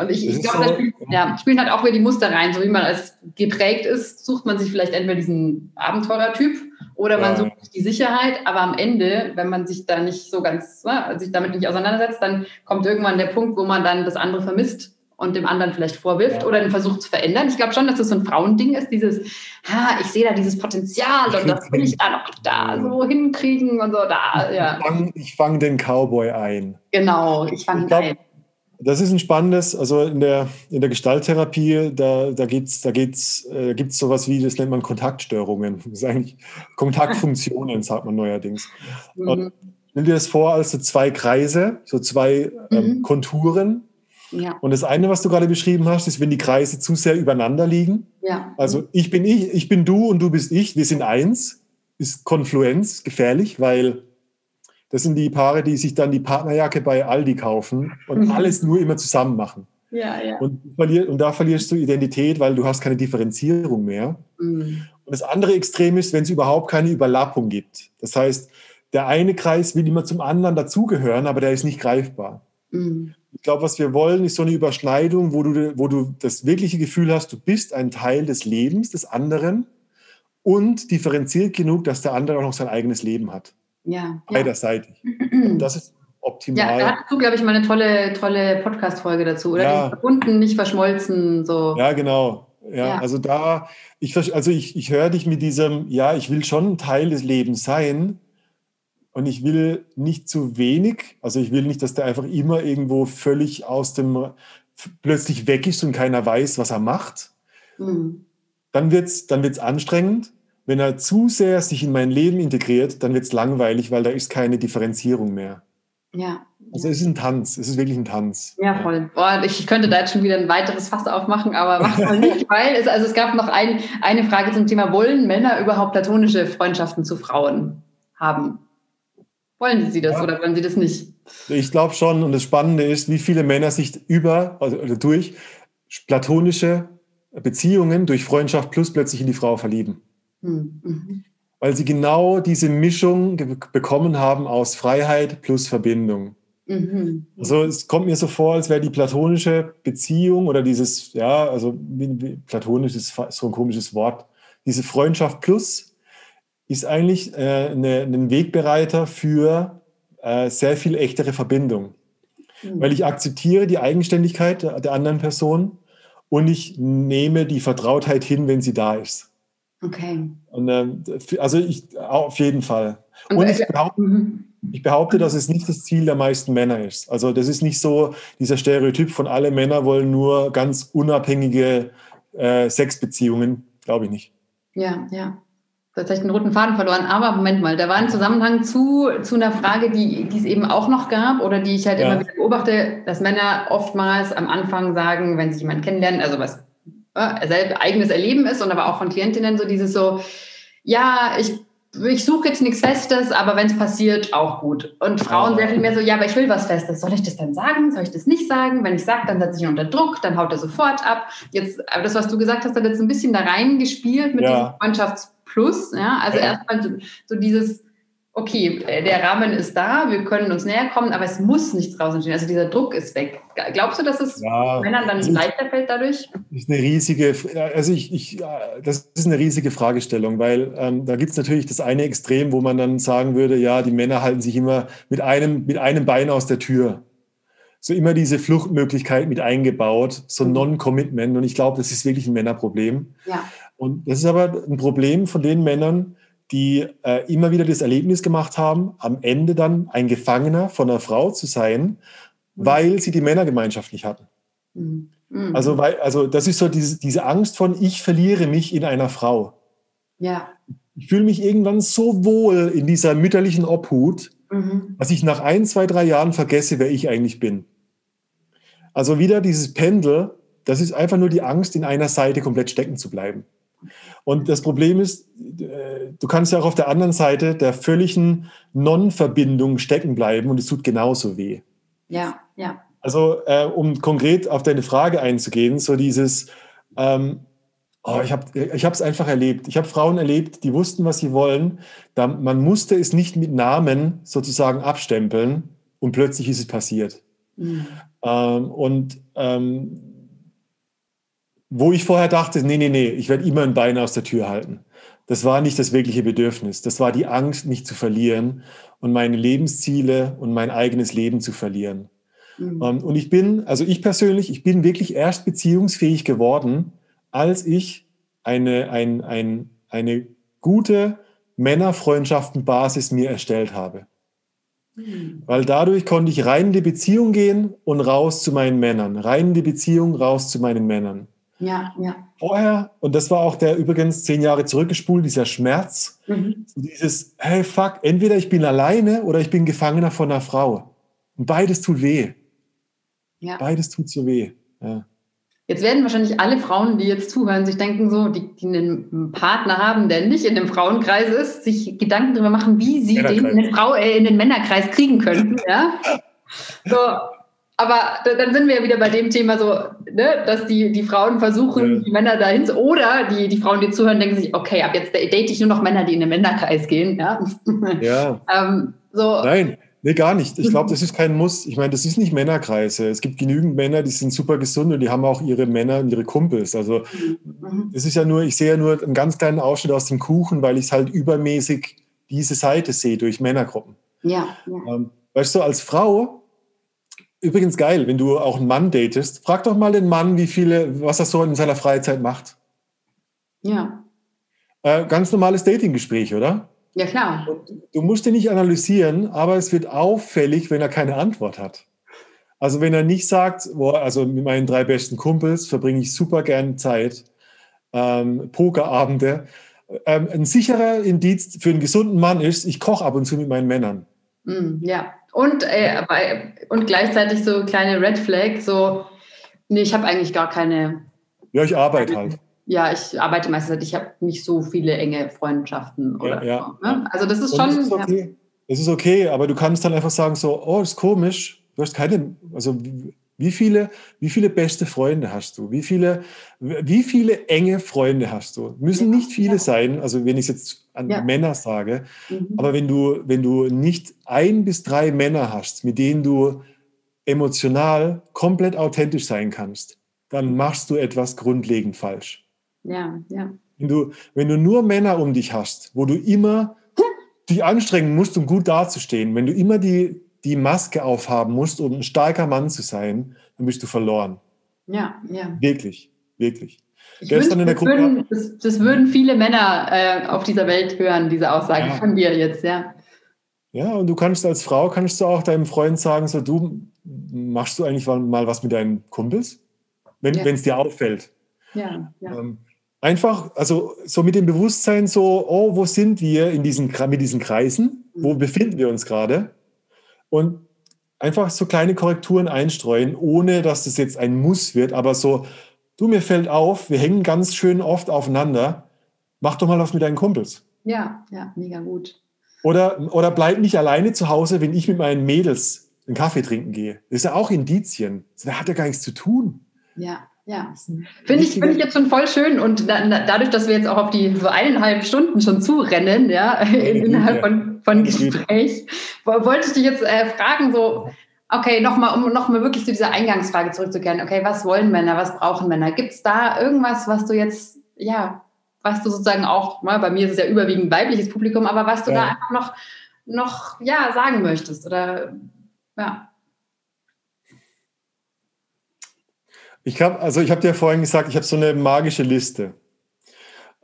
Und ich, ich glaube, so, da spielt, ja, spielen halt auch wieder die Muster rein. So wie man als geprägt ist, sucht man sich vielleicht entweder diesen Abenteurertyp oder man ja. sucht sich die Sicherheit. Aber am Ende, wenn man sich da nicht so ganz, ne, sich damit nicht auseinandersetzt, dann kommt irgendwann der Punkt, wo man dann das andere vermisst und dem anderen vielleicht vorwirft ja. oder den versucht zu verändern. Ich glaube schon, dass das so ein Frauending ist, dieses, ha, ich sehe da dieses Potenzial und das will ich da noch da so hinkriegen und so da, ja. Ich fange fang den Cowboy ein. Genau, ich fange ein. Das ist ein spannendes, also in der, in der Gestalttherapie, da, da, geht's, da geht's, äh, gibt es sowas wie, das nennt man Kontaktstörungen. Das ist eigentlich Kontaktfunktionen, sagt man neuerdings. Mhm. Und nimm dir das vor als so zwei Kreise, so zwei ähm, mhm. Konturen, ja. Und das eine, was du gerade beschrieben hast, ist, wenn die Kreise zu sehr übereinander liegen. Ja. Also ich bin ich, ich bin du und du bist ich, wir sind eins, ist Konfluenz gefährlich, weil das sind die Paare, die sich dann die Partnerjacke bei Aldi kaufen und mhm. alles nur immer zusammen machen. Ja, ja. Und, und, da verlierst du Identität, weil du hast keine Differenzierung mehr. Mhm. Und das andere Extrem ist, wenn es überhaupt keine Überlappung gibt. Das heißt, der eine Kreis will immer zum anderen dazugehören, aber der ist nicht greifbar. Mhm. Ich glaube, was wir wollen, ist so eine Überschneidung, wo du, wo du das wirkliche Gefühl hast, du bist ein Teil des Lebens des anderen und differenziert genug, dass der andere auch noch sein eigenes Leben hat. Ja. Beiderseitig. Ja. das ist optimal. Ja, da hast du, glaube ich, mal eine tolle, tolle Podcast-Folge dazu, oder? Ja. Verbunden, nicht verschmolzen, so. Ja, genau. Ja, ja. also da, ich, also ich, ich höre dich mit diesem, ja, ich will schon ein Teil des Lebens sein, und ich will nicht zu wenig, also ich will nicht, dass der einfach immer irgendwo völlig aus dem, plötzlich weg ist und keiner weiß, was er macht. Mhm. Dann wird es dann wird's anstrengend. Wenn er zu sehr sich in mein Leben integriert, dann wird es langweilig, weil da ist keine Differenzierung mehr. Ja. Also es ist ein Tanz, es ist wirklich ein Tanz. Ja, voll. Boah, ich könnte da jetzt schon wieder ein weiteres Fass aufmachen, aber macht man nicht, weil es, also es gab noch ein, eine Frage zum Thema, wollen Männer überhaupt platonische Freundschaften zu Frauen haben? Wollen Sie das ja. oder wollen Sie das nicht? Ich glaube schon. Und das Spannende ist, wie viele Männer sich über, also durch platonische Beziehungen, durch Freundschaft plus plötzlich in die Frau verlieben. Hm, mhm. Weil sie genau diese Mischung bekommen haben aus Freiheit plus Verbindung. Mhm. Also es kommt mir so vor, als wäre die platonische Beziehung oder dieses, ja, also platonisch ist so ein komisches Wort, diese Freundschaft plus ist eigentlich äh, eine, ein Wegbereiter für äh, sehr viel echtere Verbindung. Mhm. Weil ich akzeptiere die Eigenständigkeit der, der, anderen Person und ich nehme die Vertrautheit hin, wenn sie da ist. Okay. Und, äh, also ich auf jeden Fall. Und, und ich, behaupte, mhm. ich behaupte, dass es nicht das Ziel der meisten Männer ist. Also das ist nicht so dieser Stereotyp von alle Männer wollen nur ganz unabhängige äh, Sexbeziehungen glaube ich nicht. Ja, ja. Tatsächlich einen roten Faden verloren. Aber Moment mal, da war ein Zusammenhang zu, zu einer Frage, die, die es eben auch noch gab oder die ich halt ja. immer wieder beobachte, dass Männer oftmals am Anfang sagen, wenn sie jemanden kennenlernen, also was äh, eigenes Erleben ist und aber auch von Klientinnen so dieses so, ja, ich ich suche jetzt nichts Festes, aber wenn es passiert, auch gut. Und Frauen sehr viel mehr so, ja, aber ich will was Festes. Soll ich das dann sagen? Soll ich das nicht sagen? Wenn ich sage, dann setze ich ihn unter Druck, dann haut er sofort ab. Jetzt, aber das, was du gesagt hast, hat jetzt ein bisschen da reingespielt mit ja. diesem Freundschaftsplus. Ja? Also ja. erstmal so dieses, okay, äh, der Rahmen ist da, wir können uns näher kommen, aber es muss nichts draußen stehen. Also dieser Druck ist weg. Glaubst du, dass es ja, Männern dann leichter fällt dadurch? Ist eine riesige, also ich, ich, das ist eine riesige Fragestellung, weil ähm, da gibt es natürlich das eine Extrem, wo man dann sagen würde, ja, die Männer halten sich immer mit einem, mit einem Bein aus der Tür. So immer diese Fluchtmöglichkeit mit eingebaut, so mhm. Non-Commitment. Und ich glaube, das ist wirklich ein Männerproblem. Ja. Und das ist aber ein Problem von den Männern, die äh, immer wieder das Erlebnis gemacht haben, am Ende dann ein Gefangener von einer Frau zu sein, mhm. weil sie die Männergemeinschaft nicht hatten. Mhm. mhm. Also, weil, also das ist so diese, diese Angst von, ich verliere mich in einer Frau. Ja. Ich fühle mich irgendwann so wohl in dieser mütterlichen Obhut, mhm. dass ich nach ein, zwei, drei Jahren vergesse, wer ich eigentlich bin. Also wieder dieses Pendel, das ist einfach nur die Angst, in einer Seite komplett stecken zu bleiben. Und das Problem ist, äh, du kannst ja auch auf der anderen Seite der völligen Non-Verbindung stecken bleiben und es tut genauso weh. Ja, ja. Also, äh, um konkret auf deine Frage einzugehen, so dieses, ähm, oh, ich habe es einfach erlebt. Ich habe Frauen erlebt, die wussten, was sie wollen. Da, man musste es nicht mit Namen sozusagen abstempeln und plötzlich ist es passiert. Mhm. Ähm, und ähm, wo ich vorher dachte, nee, nee, nee, ich werde immer ein Bein aus der Tür halten. Das war nicht das wirkliche Bedürfnis. Das war die Angst, mich zu verlieren und meine Lebensziele und mein eigenes Leben zu verlieren. Mhm. Ähm, und ich bin, also ich persönlich, ich bin wirklich erst beziehungsfähig geworden, als ich eine, ein, ein, eine gute Männerfreundschaftenbasis mir erstellt habe. Mhm. Weil dadurch konnte ich rein in die Beziehung gehen und raus zu meinen Männern. Rein in die Beziehung, raus zu meinen Männern. Ja, ja. Vorher, und das war auch der übrigens zehn Jahre zurückgespult, dieser Schmerz, mhm. dieses, hey fuck, entweder ich bin alleine oder ich bin Gefangener von einer Frau. Und beides tut weh. Ja. Beides tut so weh. Ja. Jetzt werden wahrscheinlich alle Frauen, die jetzt zuhören, sich denken so, die, die einen Partner haben, der nicht in dem Frauenkreis ist, sich Gedanken darüber machen, wie sie den in den, Frau, äh, in den Männerkreis kriegen könnten. Ja? So, aber dann sind wir ja wieder bei dem Thema so, ne, dass die, die Frauen versuchen, ja. die Männer dahin zu, oder die, die Frauen, die zuhören, denken sich, okay, ab jetzt date ich nur noch Männer, die in den Männerkreis gehen. Ja. ja. ähm, so. Nein, nee, gar nicht. Ich glaube, das ist kein Muss. Ich meine, das ist nicht Männerkreise. Es gibt genügend Männer, die sind super gesund und die haben auch ihre Männer und ihre Kumpels. Also, mhm. es ist ja nur, ich sehe ja nur einen ganz kleinen Ausschnitt aus dem Kuchen, weil ich es halt übermäßig diese Seite sehe durch Männergruppen. Ja. ja. Ähm, weißt du, als Frau Übrigens geil, wenn du auch einen Mann datest, frag doch mal den Mann, wie viele, was er so in seiner Freizeit macht. Ja. Äh, ganz normales Datinggespräch, oder? Ja, klar. Du musst ihn nicht analysieren, aber es wird auffällig, wenn er keine Antwort hat. Also wenn er nicht sagt, boah, also mit meinen drei besten Kumpels verbringe ich super gern Zeit, ähm, Pokerabende. Ähm, ein sicherer Indiz für einen gesunden Mann ist, ich koche ab und zu mit meinen Männern. Mm, ja. Und, äh, und gleichzeitig so kleine Red Flag, so, nee, ich habe eigentlich gar keine. Ja, ich arbeite halt. Ja, ich arbeite meistens, halt, ich habe nicht so viele enge Freundschaften oder ja, ja. So, ne? Also das ist schon. Es ist, okay. Ja. es ist okay, aber du kannst dann einfach sagen so, oh, ist komisch, du hast keine, also wie viele, wie viele beste Freunde hast du? Wie viele, wie viele enge Freunde hast du? Müssen ja, nicht viele ja. sein, also wenn ich es jetzt an ja. Männer sage, mhm. aber wenn du, wenn du nicht ein bis drei Männer hast, mit denen du emotional komplett authentisch sein kannst, dann machst du etwas grundlegend falsch. Ja, ja. Wenn du, wenn du nur Männer um dich hast, wo du immer dich anstrengen musst, um gut dazustehen, wenn du immer die, die Maske aufhaben musst, um ein starker Mann zu sein, dann bist du verloren. Ja, ja. Wirklich, wirklich. Ich Gestern wünschte, in der Gruppe. Würden, das, das, würden viele Männer äh, auf dieser Welt hören, diese Aussage ja. von dir jetzt, ja. Ja, und du kannst als Frau, kannst du auch deinem Freund sagen, so du, machst du eigentlich mal was mit deinen Kumpels? Wenn ja. es dir auffällt. Ja, ja. Ähm, einfach, also so mit dem Bewusstsein so, oh, wo sind wir in diesen, mit diesen Kreisen? Wo mhm. befinden wir uns gerade? Und einfach so kleine Korrekturen einstreuen, ohne dass das jetzt ein Muss wird, aber so, du, mir fällt auf, wir hängen ganz schön oft aufeinander, mach doch mal was mit deinen Kumpels. Ja, ja, mega gut. Oder, oder bleib nicht alleine zu Hause, wenn ich mit meinen Mädels einen Kaffee trinken gehe. Das ist ja auch Indizien. Das hat ja gar nichts zu tun. Ja, ja. Finde ich, find ich jetzt schon voll schön. Und da, dadurch, dass wir jetzt auch auf die so eineinhalb Stunden schon zurennen, ja, innerhalb von, von Gespräch, wollte ich dich jetzt äh, fragen, so, okay, nochmal, um nochmal wirklich zu dieser Eingangsfrage zurückzukehren. Okay, was wollen Männer, was brauchen Männer? Gibt es da irgendwas, was du jetzt, ja, was du sozusagen auch, mal, bei mir ist es ja überwiegend weibliches Publikum, aber was du ja. da einfach noch, noch, ja, sagen möchtest oder, ja. Ich habe, also ich habe dir vorhin gesagt, ich habe so eine magische Liste.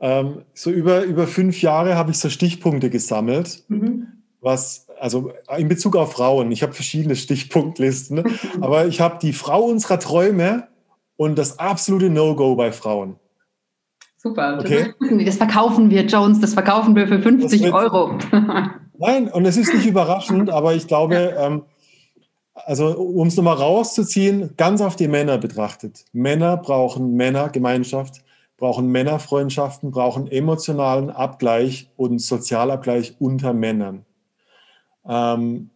Ähm, so über, über fünf Jahre habe ich so Stichpunkte gesammelt, mhm. was, also in Bezug auf Frauen, ich habe verschiedene Stichpunktlisten, ne? aber ich habe die Frau unserer Träume und das absolute No-Go bei Frauen. Super, okay. das verkaufen wir, Jones, das verkaufen wir für 50 Euro. Nein, und es ist nicht überraschend, aber ich glaube, ähm, also um es nochmal rauszuziehen, ganz auf die Männer betrachtet. Männer brauchen Männergemeinschaft, brauchen Männerfreundschaften, brauchen emotionalen Abgleich und Sozialabgleich unter Männern. Ähm,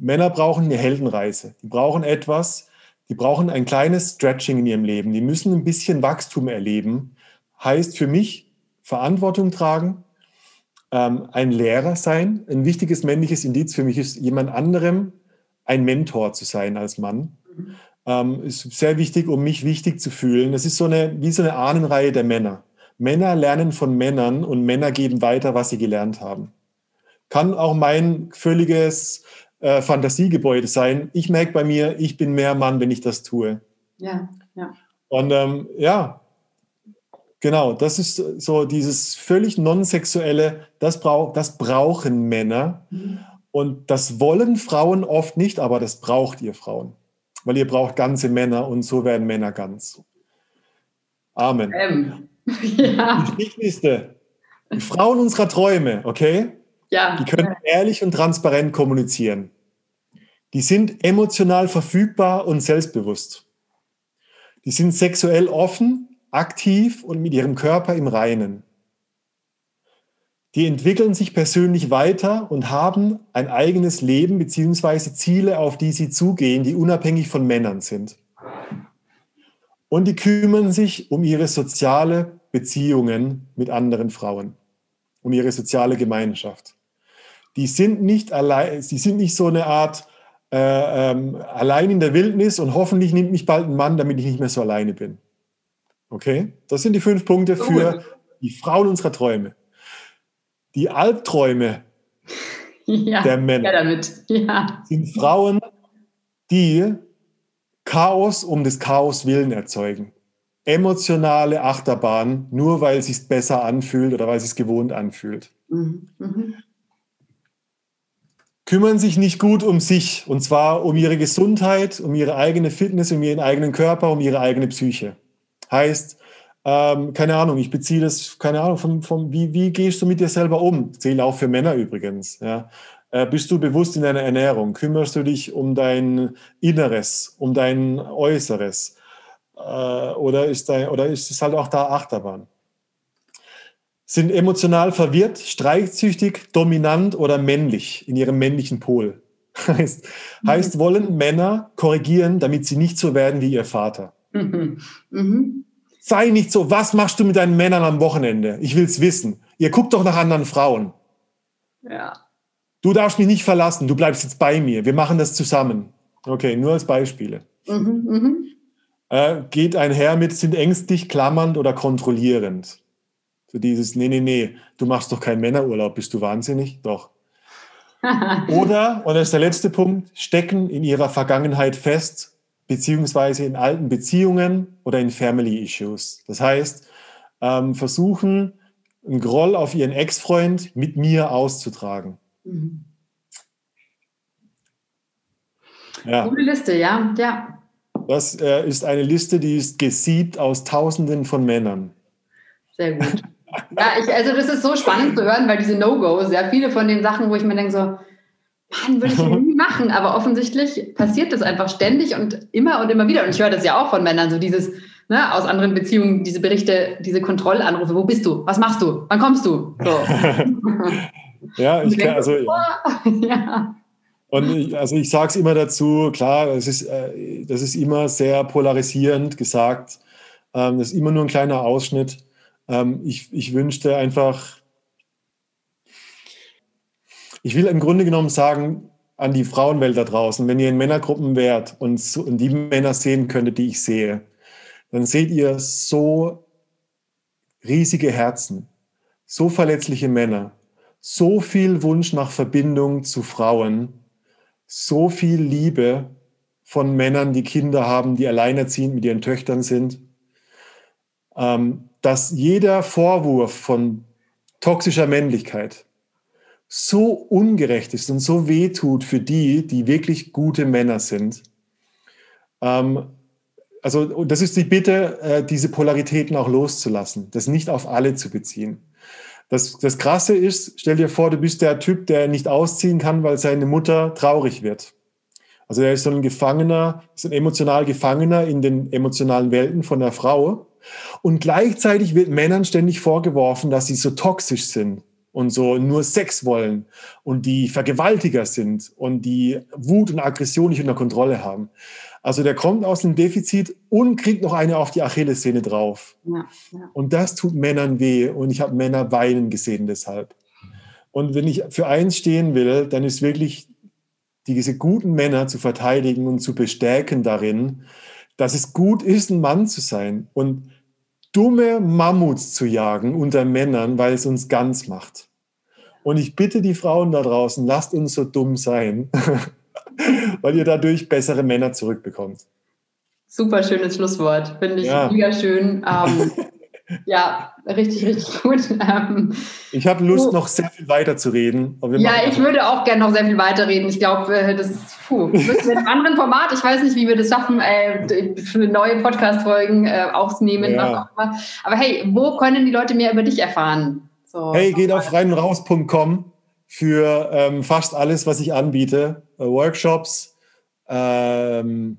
Männer brauchen eine Heldenreise. Die brauchen etwas, die brauchen ein kleines Stretching in ihrem Leben. Die müssen ein bisschen Wachstum erleben. Heißt für mich Verantwortung tragen, ähm, ein Lehrer sein. Ein wichtiges männliches Indiz für mich ist, jemand anderem ein Mentor zu sein als Mann. Mhm. Ähm, ist sehr wichtig, um mich wichtig zu fühlen. Das ist so eine, wie so eine Ahnenreihe der Männer. Männer lernen von Männern und Männer geben weiter, was sie gelernt haben. Kann auch mein völliges äh, Fantasiegebäude sein. Ich merke bei mir, ich bin mehr Mann, wenn ich das tue. Ja, ja. Und ähm, ja, genau, das ist so dieses völlig non-sexuelle, das, brauch, das brauchen Männer. Mhm. Und das wollen Frauen oft nicht, aber das braucht ihr Frauen. Weil ihr braucht ganze Männer und so werden Männer ganz. Amen. Ähm, ja. Die. Die Frauen unserer Träume, okay? Ja. Die können ehrlich und transparent kommunizieren. Die sind emotional verfügbar und selbstbewusst. Die sind sexuell offen, aktiv und mit ihrem Körper im Reinen. Die entwickeln sich persönlich weiter und haben ein eigenes Leben bzw. Ziele, auf die sie zugehen, die unabhängig von Männern sind. Und die kümmern sich um ihre soziale Beziehungen mit anderen Frauen, um ihre soziale Gemeinschaft. Die sind nicht allein, sie sind nicht so eine Art äh, ähm, allein in der Wildnis und hoffentlich nimmt mich bald ein Mann, damit ich nicht mehr so alleine bin. Okay? Das sind die fünf Punkte für die Frauen unserer Träume die Albträume ja, der Männer damit. Ja. sind Frauen, die Chaos um des Chaos willen erzeugen. Emotionale Achterbahn, nur weil es sich besser anfühlt oder weil es sich gewohnt anfühlt. Mhm. Mhm. Kümmern sich nicht gut um sich, und zwar um ihre Gesundheit, um ihre eigene Fitness, um ihren eigenen Körper, um ihre eigene Psyche. Heißt, ähm, keine Ahnung, ich beziehe das, keine Ahnung, vom, vom, wie, wie gehst du mit dir selber um? Zähle auch für Männer übrigens. Ja. Äh, bist du bewusst in deiner Ernährung? Kümmerst du dich um dein Inneres, um dein Äußeres? Äh, oder, ist dein, oder ist es halt auch da Achterbahn? Sind emotional verwirrt, streitsüchtig, dominant oder männlich in ihrem männlichen Pol? heißt, mhm. heißt, wollen Männer korrigieren, damit sie nicht so werden wie ihr Vater? Mhm. Mhm. Sei nicht so, was machst du mit deinen Männern am Wochenende? Ich will es wissen. Ihr guckt doch nach anderen Frauen. Ja. Du darfst mich nicht verlassen, du bleibst jetzt bei mir. Wir machen das zusammen. Okay, nur als Beispiele. Mhm, mhm. Äh, geht einher mit, sind ängstlich, klammernd oder kontrollierend. So dieses, nee, nee, nee, du machst doch keinen Männerurlaub, bist du wahnsinnig? Doch. oder, und das ist der letzte Punkt, stecken in ihrer Vergangenheit fest beziehungsweise in alten Beziehungen oder in Family Issues. Das heißt, ähm, versuchen, einen Groll auf ihren Ex-Freund mit mir auszutragen. Mhm. Ja. Gute Liste, ja, ja. Das äh, ist eine Liste, die ist gesiebt aus Tausenden von Männern. Sehr gut. Ja, ich, also das ist so spannend zu hören, weil diese No-Gos, ja, viele von den Sachen, wo ich mir denke, so, Mann, würde ich nie machen, aber offensichtlich passiert das einfach ständig und immer und immer wieder. Und ich höre das ja auch von Männern, so dieses, ne, aus anderen Beziehungen, diese Berichte, diese Kontrollanrufe, wo bist du? Was machst du? Wann kommst du? So. ja, ich kann, also. ja. Und ich, also ich sage es immer dazu, klar, es ist, äh, das ist immer sehr polarisierend gesagt. Ähm, das ist immer nur ein kleiner Ausschnitt. Ähm, ich, ich wünschte einfach, ich will im Grunde genommen sagen, an die Frauenwelt da draußen, wenn ihr in Männergruppen wärt und, und die Männer sehen könntet, die ich sehe, dann seht ihr so riesige Herzen, so verletzliche Männer, so viel Wunsch nach Verbindung zu Frauen, so viel Liebe von Männern, die Kinder haben, die alleinerziehend mit ihren Töchtern sind, ähm, dass jeder Vorwurf von toxischer Männlichkeit so ungerecht ist und so wehtut für die, die wirklich gute Männer sind. Ähm, also das ist die Bitte, äh, diese Polaritäten auch loszulassen, das nicht auf alle zu beziehen. Das, das Krasse ist, stell dir vor, du bist der Typ, der nicht ausziehen kann, weil seine Mutter traurig wird. Also er ist so ein Gefangener, ist ein emotional Gefangener in den emotionalen Welten von der Frau. Und gleichzeitig wird Männern ständig vorgeworfen, dass sie so toxisch sind und so nur Sex wollen und die Vergewaltiger sind und die Wut und Aggression nicht unter Kontrolle haben. Also der kommt aus einem Defizit und kriegt noch eine auf die Achillessehne drauf. Ja, ja. Und das tut Männern weh und ich habe Männer weinen gesehen deshalb. Und wenn ich für eins stehen will, dann ist wirklich diese guten Männer zu verteidigen und zu bestärken darin, dass es gut ist, ein Mann zu sein und dumme Mammuts zu jagen unter Männern, weil es uns ganz macht. Und ich bitte die Frauen da draußen, lasst uns so dumm sein. weil ihr dadurch bessere Männer zurückbekommt. Super schönes Schlusswort, finde ich ja. mega schön. Ähm, ja, richtig, richtig gut. Ähm, ich habe Lust, noch sehr viel weiter zu reden. ja, ich würde auch gerne noch sehr viel weiter reden. Ich glaube, äh, das ist, puh, wir müssen in einem anderen Format, ich weiß nicht, wie wir das schaffen, äh, für neue Podcast-Folgen äh, aufzunehmen. Ja. Aber hey, wo können die Leute mehr über dich erfahren? So, hey, geht auf reinundraus.com für ähm, fast alles, was ich anbiete. Workshops, ähm,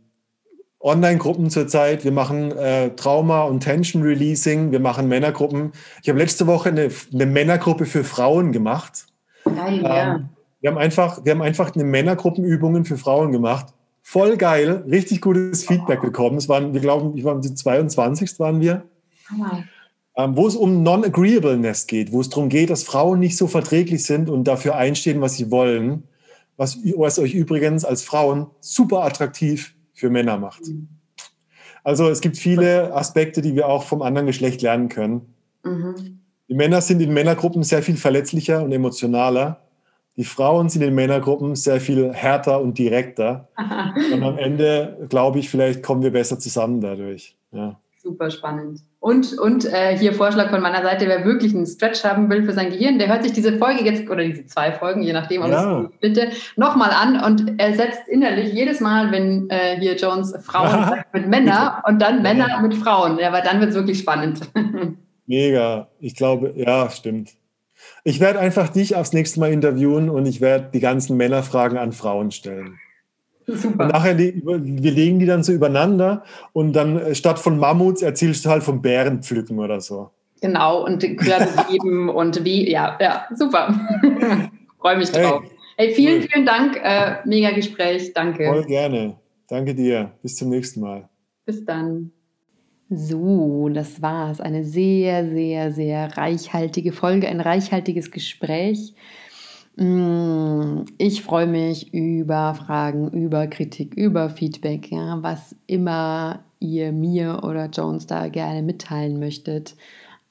Online-Gruppen zurzeit. Wir machen äh, Trauma und Tension Releasing. Wir machen Männergruppen. Ich habe letzte Woche eine, eine, Männergruppe für Frauen gemacht. Geil, ja. Ähm, wir haben einfach, wir haben einfach eine Männergruppenübungen für Frauen gemacht. Voll geil, richtig gutes Feedback bekommen. Es waren, wir glauben, ich war die 22. waren wir. Oh ähm, wo es um Non-Agreeableness geht, wo es darum geht, dass Frauen nicht so verträglich sind und dafür einstehen, was sie wollen, was, was euch übrigens als Frauen super attraktiv für Männer macht. Also es gibt viele Aspekte, die wir auch vom anderen Geschlecht lernen können. Mhm. Die Männer sind in Männergruppen sehr viel verletzlicher und emotionaler. Die Frauen sind in Männergruppen sehr viel härter und direkter. und am Ende, glaube ich, vielleicht kommen wir besser zusammen dadurch. Ja. Super spannend. Und, und äh, hier Vorschlag von meiner Seite, wer wirklich einen Stretch haben will für sein Gehirn, der hört sich diese Folge jetzt, oder diese zwei Folgen, je nachdem, ob ja. es bitte, nochmal an und er setzt innerlich jedes Mal, wenn äh, hier Jones Frauen sagt, mit Männern und dann Männer ja. mit Frauen. Ja, weil dann wird es wirklich spannend. Mega. Ich glaube, ja, stimmt. Ich werde einfach dich aufs nächste Mal interviewen und ich werde die ganzen Männerfragen an Frauen stellen. Super. Und nachher, wir legen die dann so übereinander und dann äh, statt von Mammuts erzählst du halt vom Bärenpflücken oder so. Genau, und Körbe geben und wie, ja, ja, super. Freue mich drauf. Hey, hey vielen, cool. vielen Dank. Äh, mega Gespräch. Danke. Voll gerne. Danke dir. Bis zum nächsten Mal. Bis dann. So, das war's. Eine sehr, sehr, sehr reichhaltige Folge, ein reichhaltiges Gespräch. Mm, ich freue mich über Fragen, über Kritik, über Feedback, ja, was immer ihr mir oder Jones da gerne mitteilen möchtet.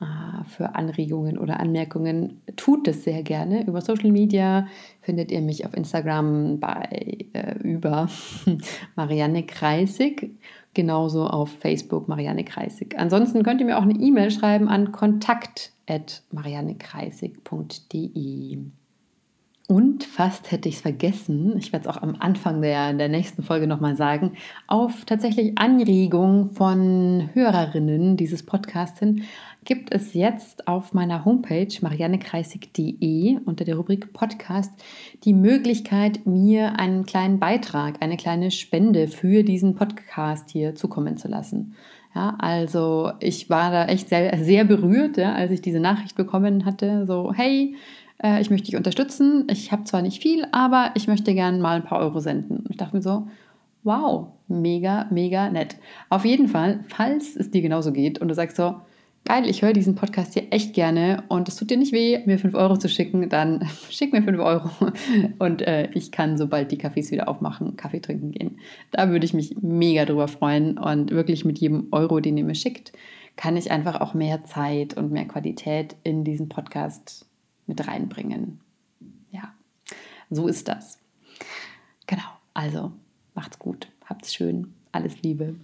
Äh, für Anregungen oder Anmerkungen tut es sehr gerne. Über Social Media findet ihr mich auf Instagram bei äh, über Marianne Kreisig, genauso auf Facebook Marianne Kreisig. Ansonsten könnt ihr mir auch eine E-Mail schreiben an kontakt@mariannekreisig.de. Und fast hätte ich es vergessen, ich werde es auch am Anfang der, der nächsten Folge nochmal sagen, auf tatsächlich Anregung von Hörerinnen dieses Podcasts hin, gibt es jetzt auf meiner Homepage mariannekreisig.de unter der Rubrik Podcast die Möglichkeit, mir einen kleinen Beitrag, eine kleine Spende für diesen Podcast hier zukommen zu lassen. Ja, also ich war da echt sehr, sehr berührt, ja, als ich diese Nachricht bekommen hatte. So, hey, äh, ich möchte dich unterstützen. Ich habe zwar nicht viel, aber ich möchte gerne mal ein paar Euro senden. Und ich dachte mir so, wow, mega, mega nett. Auf jeden Fall, falls es dir genauso geht und du sagst so, geil, ich höre diesen Podcast hier echt gerne und es tut dir nicht weh, mir 5 Euro zu schicken, dann schick mir 5 Euro und äh, ich kann, sobald die Cafés wieder aufmachen, Kaffee trinken gehen. Da würde ich mich mega drüber freuen und wirklich mit jedem Euro, den ihr mir schickt, kann ich einfach auch mehr Zeit und mehr Qualität in diesen Podcast mit reinbringen. Ja, so ist das. Genau, also macht's gut, habt's schön, alles Liebe.